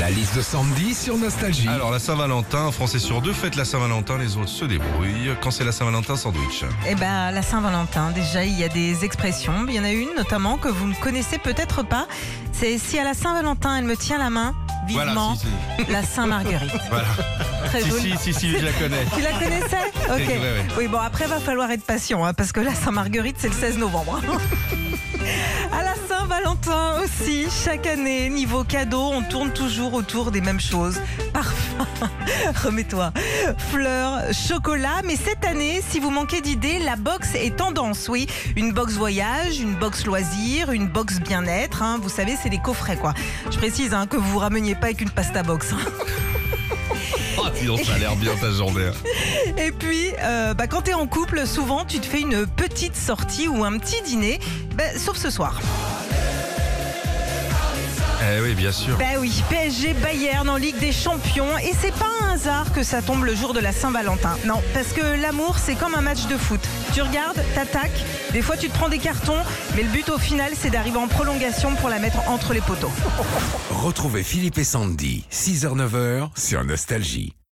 La liste de Sandy sur Nostalgie. Alors la Saint-Valentin, Français sur deux fête la Saint-Valentin, les autres se débrouillent. Quand c'est la Saint-Valentin, sandwich. Eh ben, la Saint-Valentin, déjà, il y a des expressions. Il y en a une notamment que vous ne connaissez peut-être pas. C'est si à la Saint-Valentin, elle me tient la main, Voilà, vivement, si, si. la Saint-Marguerite. Voilà. Très Si, joli. si, si, si, je la connais. Tu la connaissais Ok. ouais. Oui, bon, après, va falloir être patient, hein, parce que la Saint-Marguerite, c'est le 16 novembre. À la Saint-Valentin aussi, chaque année, niveau cadeau, on tourne toujours autour des mêmes choses. Parfum, remets-toi, fleurs, chocolat. Mais cette année, si vous manquez d'idées, la box est tendance, oui. Une box voyage, une box loisir, une box bien-être. hein. Vous savez, c'est des coffrets, quoi. Je précise hein, que vous vous rameniez pas avec une pasta box. Oh, ça a l'air bien ta journée. Et puis, euh, bah, quand t'es en couple, souvent tu te fais une petite sortie ou un petit dîner, bah, sauf ce soir. Eh oui, bien sûr. Bah oui, PSG Bayern en Ligue des Champions, et c'est pas un hasard que ça tombe le jour de la Saint-Valentin. Non, parce que l'amour c'est comme un match de foot. Tu regardes, t'attaques, des fois tu te prends des cartons, mais le but au final c'est d'arriver en prolongation pour la mettre entre les poteaux. Retrouvez Philippe et Sandy, 6h-9h sur Nostalgie.